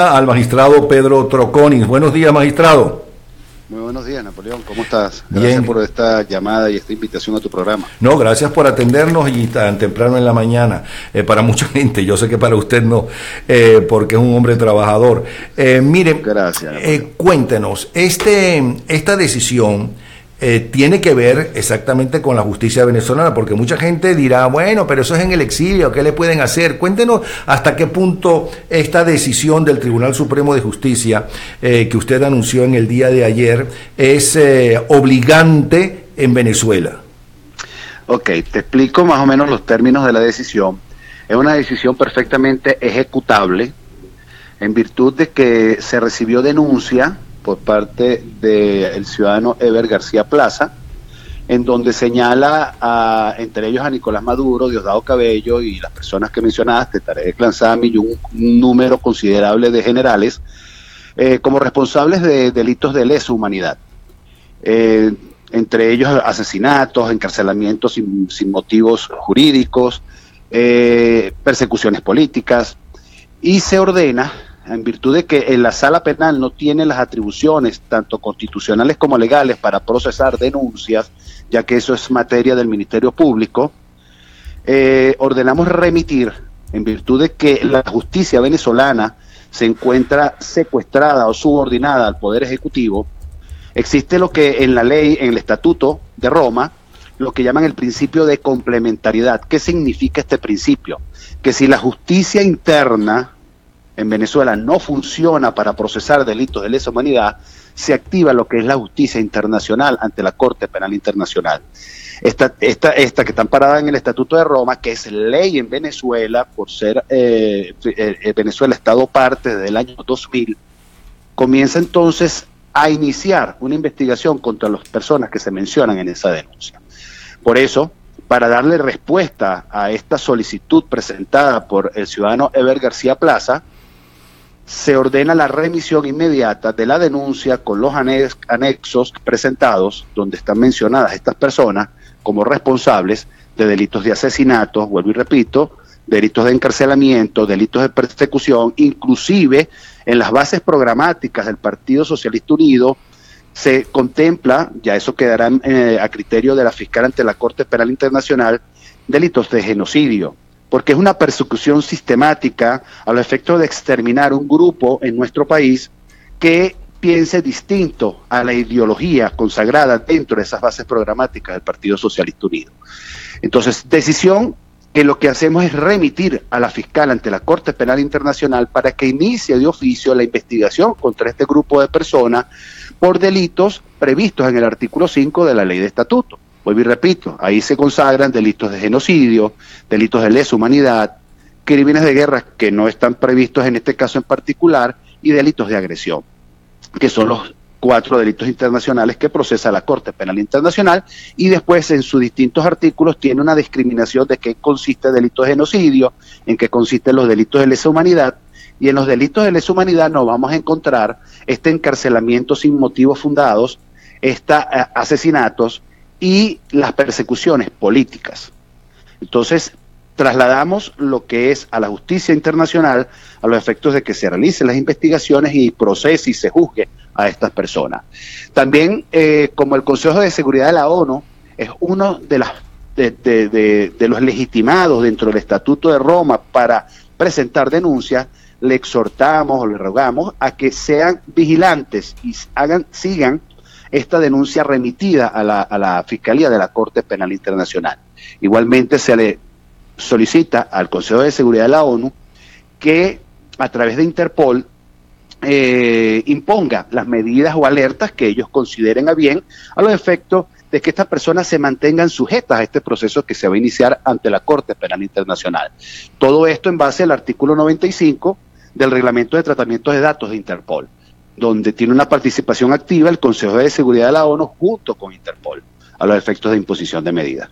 al magistrado Pedro Troconis. Buenos días, magistrado. Muy buenos días, Napoleón. ¿Cómo estás? Gracias por esta llamada y esta invitación a tu programa. No, gracias por atendernos y tan temprano en la mañana. Eh, para mucha gente, yo sé que para usted no, eh, porque es un hombre trabajador. Eh, mire, gracias, cuéntenos, este, esta decisión eh, tiene que ver exactamente con la justicia venezolana, porque mucha gente dirá, bueno, pero eso es en el exilio, ¿qué le pueden hacer? Cuéntenos hasta qué punto esta decisión del Tribunal Supremo de Justicia eh, que usted anunció en el día de ayer es eh, obligante en Venezuela. Ok, te explico más o menos los términos de la decisión. Es una decisión perfectamente ejecutable en virtud de que se recibió denuncia por parte del ciudadano Ever García Plaza, en donde señala a, entre ellos a Nicolás Maduro, Diosdado Cabello y las personas que mencionaste, Tarek Lanzami y un, número considerable de generales, eh, como responsables de delitos de lesa humanidad. Eh, entre ellos asesinatos, encarcelamientos sin, motivos jurídicos, eh, persecuciones políticas, y se ordena en virtud de que en la sala penal no tiene las atribuciones, tanto constitucionales como legales, para procesar denuncias, ya que eso es materia del Ministerio Público, eh, ordenamos remitir, en virtud de que la justicia venezolana se encuentra secuestrada o subordinada al Poder Ejecutivo, existe lo que en la ley, en el Estatuto de Roma, lo que llaman el principio de complementariedad. ¿Qué significa este principio? Que si la justicia interna en Venezuela no funciona para procesar delitos de lesa humanidad, se activa lo que es la justicia internacional ante la Corte Penal Internacional. Esta, esta, esta que está parada en el Estatuto de Roma, que es ley en Venezuela por ser eh, eh, eh, Venezuela Estado parte desde el año 2000, comienza entonces a iniciar una investigación contra las personas que se mencionan en esa denuncia. Por eso, para darle respuesta a esta solicitud presentada por el ciudadano Ever García Plaza, se ordena la remisión inmediata de la denuncia con los anexos presentados, donde están mencionadas estas personas como responsables de delitos de asesinato, vuelvo y repito, delitos de encarcelamiento, delitos de persecución, inclusive en las bases programáticas del Partido Socialista Unido se contempla, ya eso quedará eh, a criterio de la fiscal ante la Corte Penal Internacional, delitos de genocidio, porque es una persecución sistemática a los efectos de exterminar un grupo en nuestro país que piense distinto a la ideología consagrada dentro de esas bases programáticas del Partido Socialista Unido. Entonces, decisión que lo que hacemos es remitir a la fiscal ante la Corte Penal Internacional para que inicie de oficio la investigación contra este grupo de personas por delitos previstos en el artículo 5 de la ley de estatuto. Y repito, ahí se consagran delitos de genocidio, delitos de lesa humanidad, crímenes de guerra que no están previstos en este caso en particular y delitos de agresión, que son los cuatro delitos internacionales que procesa la Corte Penal Internacional y después en sus distintos artículos tiene una discriminación de qué consiste el delito de genocidio, en qué consisten los delitos de lesa humanidad y en los delitos de lesa humanidad nos vamos a encontrar este encarcelamiento sin motivos fundados, estos eh, asesinatos, y las persecuciones políticas. Entonces, trasladamos lo que es a la justicia internacional a los efectos de que se realicen las investigaciones y procese y se juzgue a estas personas. También, eh, como el Consejo de Seguridad de la ONU es uno de, las, de, de, los legitimados dentro del Estatuto de Roma para presentar denuncias, le exhortamos o le rogamos a que sean vigilantes y hagan, sigan esta denuncia remitida a la, a la Fiscalía de la Corte Penal Internacional. Igualmente se le solicita al Consejo de Seguridad de la ONU que a través de Interpol eh, imponga las medidas o alertas que ellos consideren a bien a los efectos de que estas personas se mantengan sujetas a este proceso que se va a iniciar ante la Corte Penal Internacional. Todo esto en base al artículo 95 del Reglamento de Tratamiento de Datos de Interpol donde tiene una participación activa el Consejo de Seguridad de la ONU junto con Interpol a los efectos de imposición de medidas.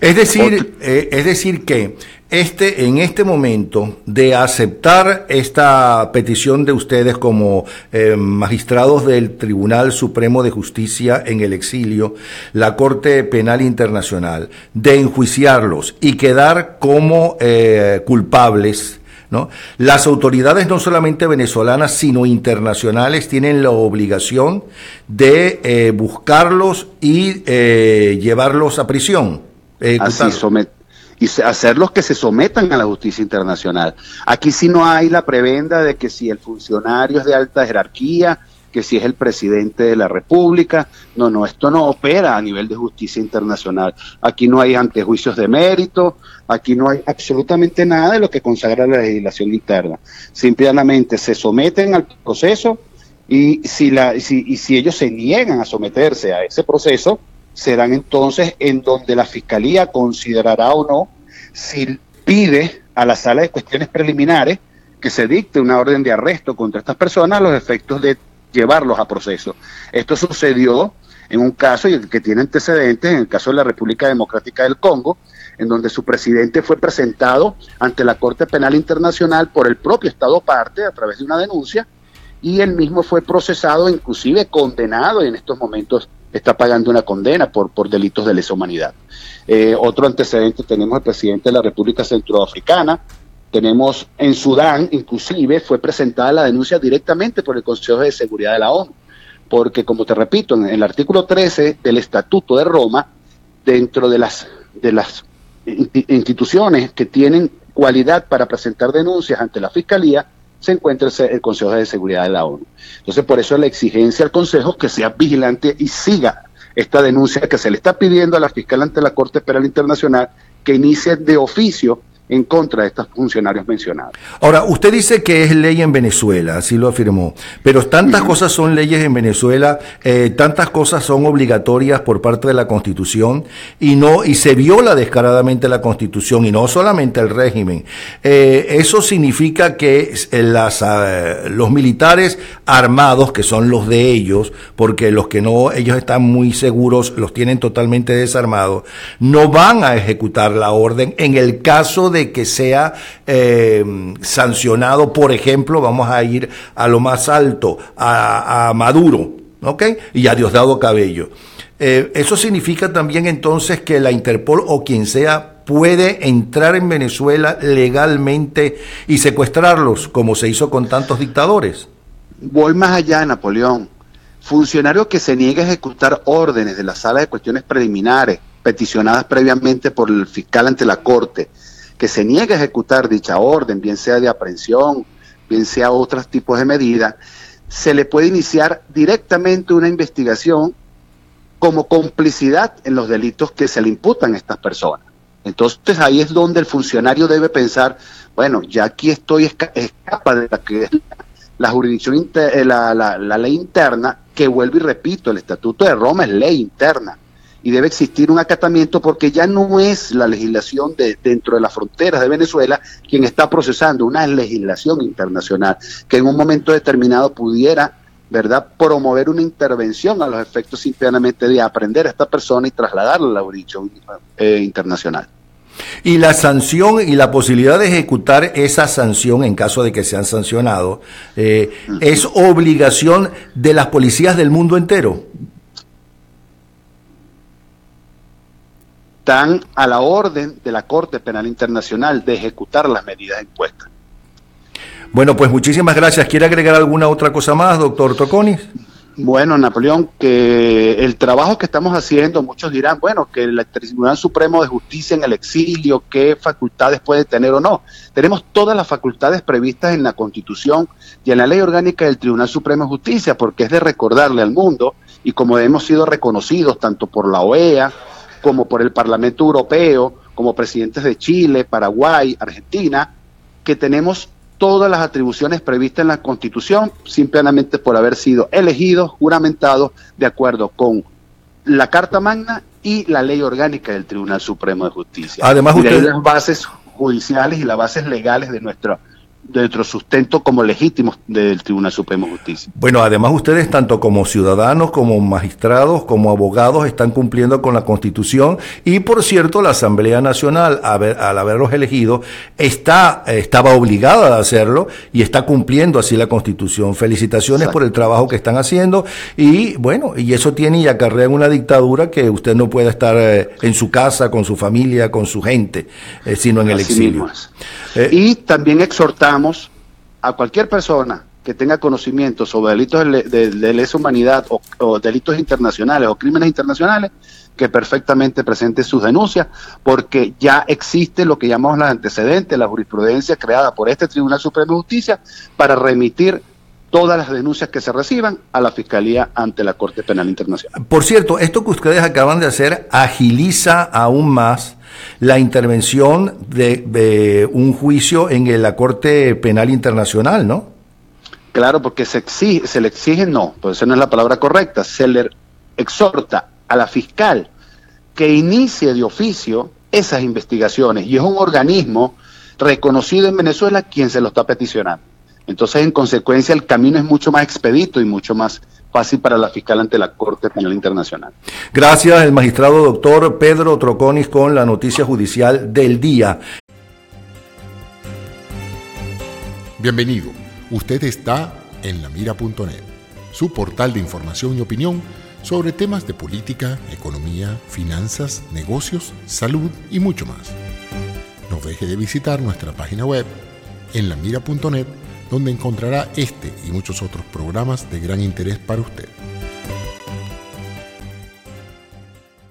Es decir, eh, es decir que este, en este momento de aceptar esta petición de ustedes como eh, magistrados del Tribunal Supremo de Justicia en el exilio, la Corte Penal Internacional, de enjuiciarlos y quedar como eh, culpables ¿no? Las autoridades no solamente venezolanas, sino internacionales tienen la obligación de eh, buscarlos y eh, llevarlos a prisión. Así, y hacerlos que se sometan a la justicia internacional. Aquí sí no hay la prebenda de que si el funcionario es de alta jerarquía, que si es el presidente de la República. No, no, esto no opera a nivel de justicia internacional. Aquí no hay antejuicios de mérito, aquí no hay absolutamente nada de lo que consagra la legislación interna. Simplemente se someten al proceso y si, la, si, y si ellos se niegan a someterse a ese proceso, serán entonces en donde la Fiscalía considerará o no si pide a la sala de cuestiones preliminares que se dicte una orden de arresto contra estas personas los efectos de llevarlos a proceso. Esto sucedió en un caso que tiene antecedentes, en el caso de la República Democrática del Congo, en donde su presidente fue presentado ante la Corte Penal Internacional por el propio Estado parte a través de una denuncia y él mismo fue procesado, inclusive condenado y en estos momentos está pagando una condena por, por delitos de lesa humanidad. Eh, otro antecedente tenemos al presidente de la República Centroafricana, tenemos en Sudán, inclusive, fue presentada la denuncia directamente por el Consejo de Seguridad de la ONU, porque como te repito, en el artículo 13 del Estatuto de Roma, dentro de las, de las instituciones que tienen cualidad para presentar denuncias ante la Fiscalía, se encuentra el Consejo de Seguridad de la ONU. Entonces, por eso la exigencia al Consejo que sea vigilante y siga esta denuncia que se le está pidiendo a la fiscal ante la Corte Penal Internacional que inicie de oficio en contra de estos funcionarios mencionados. Ahora, usted dice que es ley en Venezuela, así lo afirmó, pero tantas cosas son leyes en Venezuela, eh, tantas cosas son obligatorias por parte de la Constitución y no y se viola descaradamente la Constitución y no solamente el régimen. Eh, eso significa que eh, las, los militares armados, que son los de ellos, porque los que no ellos están muy seguros los tienen totalmente desarmados, no van a ejecutar la orden en el caso de que sea eh, sancionado, por ejemplo, vamos a ir a lo más alto, a, Maduro, ¿ok? Y a Diosdado Cabello. Eh, eso significa también entonces que la Interpol o quien sea puede entrar en Venezuela legalmente y secuestrarlos, como se hizo con tantos dictadores. Voy más allá, Napoleón. Funcionario que se niegue a ejecutar órdenes de la sala de cuestiones preliminares peticionadas previamente por el fiscal ante la Corte, que se niegue a ejecutar dicha orden, bien sea de aprehensión, bien sea otros tipos de medidas, se le puede iniciar directamente una investigación como complicidad en los delitos que se le imputan a estas personas. Entonces ahí es donde el funcionario debe pensar, bueno, ya aquí estoy escapa de la que la jurisdicción, eh, la, la ley interna, que vuelvo y repito, el Estatuto de Roma es ley interna y debe existir un acatamiento porque ya no es la legislación de, dentro de las fronteras de Venezuela quien está procesando una legislación internacional que en un momento determinado pudiera ¿verdad? promover una intervención a los efectos simplemente de aprender a esta persona y trasladarla a la jurisdicción eh, internacional. Y la sanción y la posibilidad de ejecutar esa sanción en caso de que sean sancionados eh, es obligación de las policías del mundo entero. Están a la orden de la Corte Penal Internacional de ejecutar las medidas impuestas. Bueno, pues muchísimas gracias. ¿Quiere agregar alguna otra cosa más, doctor Toconis? Bueno, Napoleón, que el trabajo que estamos haciendo, muchos dirán, bueno, que el Tribunal Supremo de Justicia en el exilio, qué facultades puede tener o no. Tenemos todas las facultades previstas en la Constitución y en la Ley Orgánica del Tribunal Supremo de Justicia, porque es de recordarle al mundo, y como hemos sido reconocidos tanto por la OEA, como por el Parlamento Europeo, como presidentes de Chile, Paraguay, Argentina, que tenemos todas las atribuciones previstas en la Constitución, simplemente por haber sido elegidos, juramentados, de acuerdo con la Carta Magna y la ley orgánica del Tribunal Supremo de Justicia. Además, usted... las bases judiciales y las bases legales de nuestra de nuestro sustento como legítimos del Tribunal Supremo de Justicia. Bueno, además ustedes, tanto como ciudadanos, como magistrados, como abogados, están cumpliendo con la Constitución y, por cierto, la Asamblea Nacional, al haberlos elegido, está, estaba obligada a hacerlo y está cumpliendo así la Constitución. Felicitaciones por el trabajo que están haciendo y, bueno, y eso tiene y acarrea en una dictadura que usted no puede estar eh, en su casa, con su familia, con su gente, eh, sino en el exilio. Eh, y también a cualquier persona que tenga conocimiento sobre delitos de, lesa humanidad o, delitos internacionales o crímenes internacionales, que perfectamente presente sus denuncias, porque ya existe lo que llamamos los antecedentes, la jurisprudencia creada por este Tribunal Supremo de Justicia para remitir todas las denuncias que se reciban a la Fiscalía ante la Corte Penal Internacional. Por cierto, esto que ustedes acaban de hacer agiliza aún más la intervención de, un juicio en la Corte Penal Internacional, ¿no? Claro, porque se, exige, se le exige, no, pues esa no es la palabra correcta, se le exhorta a la fiscal que inicie de oficio esas investigaciones y es un organismo reconocido en Venezuela quien se lo está peticionando. Entonces, en consecuencia, el camino es mucho más expedito y mucho más fácil para la fiscal ante la Corte Penal Internacional. Gracias, el magistrado doctor Pedro Troconis con la noticia judicial del día. Bienvenido. Usted está en lamira.net, su portal de información y opinión sobre temas de política, economía, finanzas, negocios, salud y mucho más. No deje de visitar nuestra página web en lamira.net donde encontrará este y muchos otros programas de gran interés para usted.